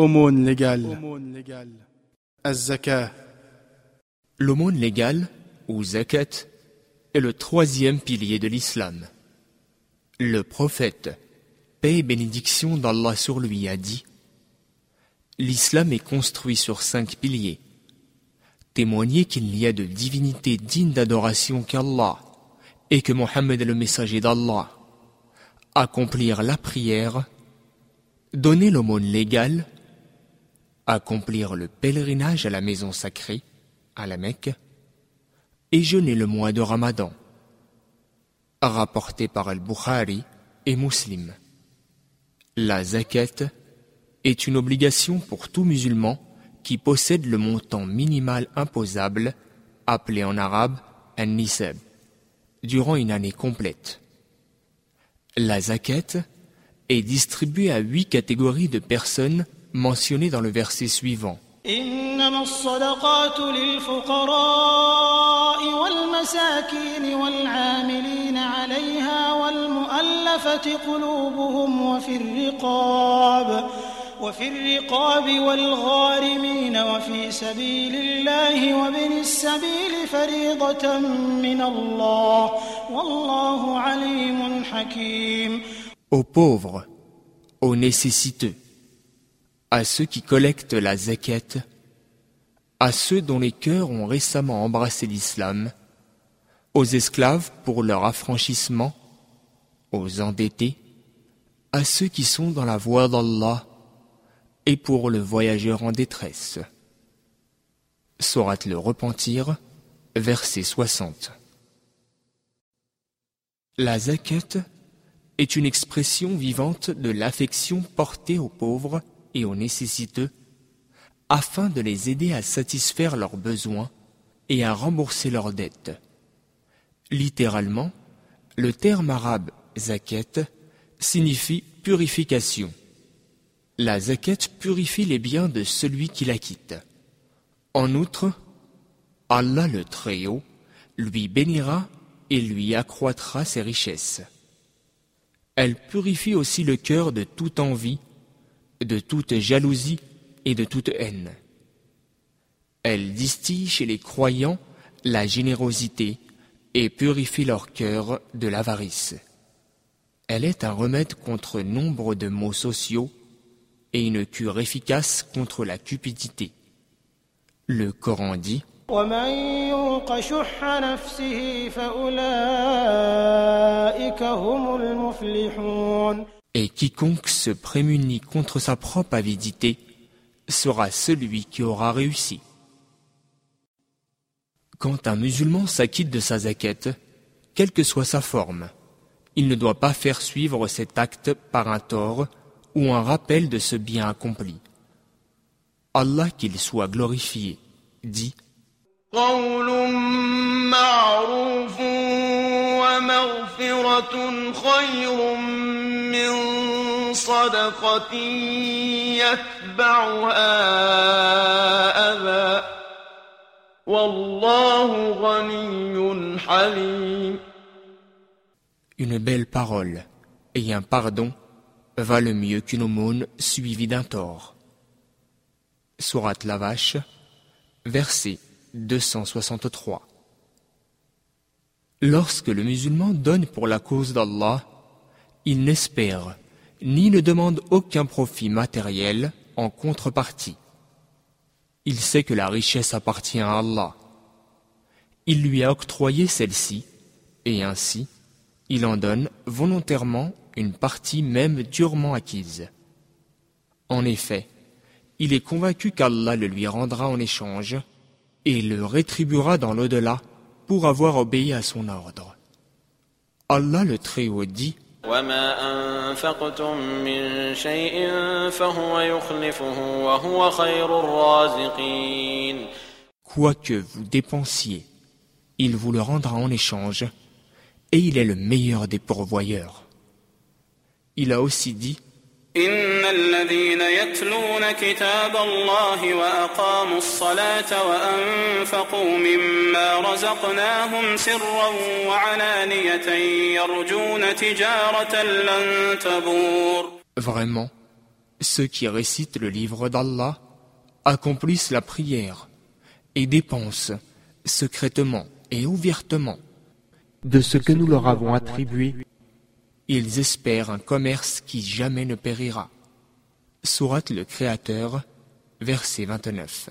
Aumône légale. L'aumône légale, ou zakat, est le troisième pilier de l'islam. Le prophète, paix et bénédiction d'Allah sur lui, a dit L'islam est construit sur cinq piliers. Témoigner qu'il n'y a de divinité digne d'adoration qu'Allah et que Mohammed est le messager d'Allah. Accomplir la prière, donner l'aumône légale, accomplir le pèlerinage à la maison sacrée, à la Mecque, et jeûner le mois de Ramadan. Rapporté par Al-Bukhari et Muslim. La zakat est une obligation pour tout musulman qui possède le montant minimal imposable, appelé en arabe an-nisab, durant une année complète. La zakat est distribuée à huit catégories de personnes mentionnées dans le verset suivant. إنما الصدقات للفقراء والمساكين والعاملين عليها والمؤلفة قلوبهم وفي الرقاب وفي الرقاب والغارمين وفي سبيل الله وابن السبيل فريضة من الله والله عليم حكيم Aux pauvres, aux nécessiteux, à ceux qui collectent la zakat, à ceux dont les cœurs ont récemment embrassé l'islam, aux esclaves pour leur affranchissement, aux endettés, à ceux qui sont dans la voie d'Allah et pour le voyageur en détresse. Surat le repentir, verset 60. La zakat est une expression vivante de l'affection portée aux pauvres et aux nécessiteux afin de les aider à satisfaire leurs besoins et à rembourser leurs dettes. Littéralement, le terme arabe zakat signifie purification. La zakat purifie les biens de celui qui la quitte. En outre, Allah le Très-Haut lui bénira et lui accroîtra ses richesses. Elle purifie aussi le cœur de toute envie de toute jalousie et de toute haine. Elle distille chez les croyants la générosité et purifie leur cœur de l'avarice. Elle est un remède contre nombre de maux sociaux et une cure efficace contre la cupidité. Le Coran dit et quiconque se prémunit contre sa propre avidité sera celui qui aura réussi. Quand un musulman s'acquitte de sa zaquette, quelle que soit sa forme, il ne doit pas faire suivre cet acte par un tort ou un rappel de ce bien accompli. Allah qu'il soit glorifié, dit Une belle parole et un pardon valent mieux qu'une aumône suivie d'un tort. Surat la vache, verset 263. Lorsque le musulman donne pour la cause d'Allah, il n'espère ni ne demande aucun profit matériel en contrepartie. Il sait que la richesse appartient à Allah. Il lui a octroyé celle-ci, et ainsi, il en donne volontairement une partie même durement acquise. En effet, il est convaincu qu'Allah le lui rendra en échange et le rétribuera dans l'au-delà pour avoir obéi à son ordre. Allah le Très-Haut dit Quoi que vous dépensiez, il vous le rendra en échange, et il est le meilleur des pourvoyeurs. Il a aussi dit إن الذين يتلون كتاب الله وأقاموا الصلاة وأنفقوا مما رزقناهم سرا وعلانية يرجون تجارة لن تبور Vraiment, Ceux qui récitent le livre d'Allah accomplissent la prière et dépensent secrètement et ouvertement de ce que nous leur avons attribué. ils espèrent un commerce qui jamais ne périra. Sourate le Créateur, verset 29.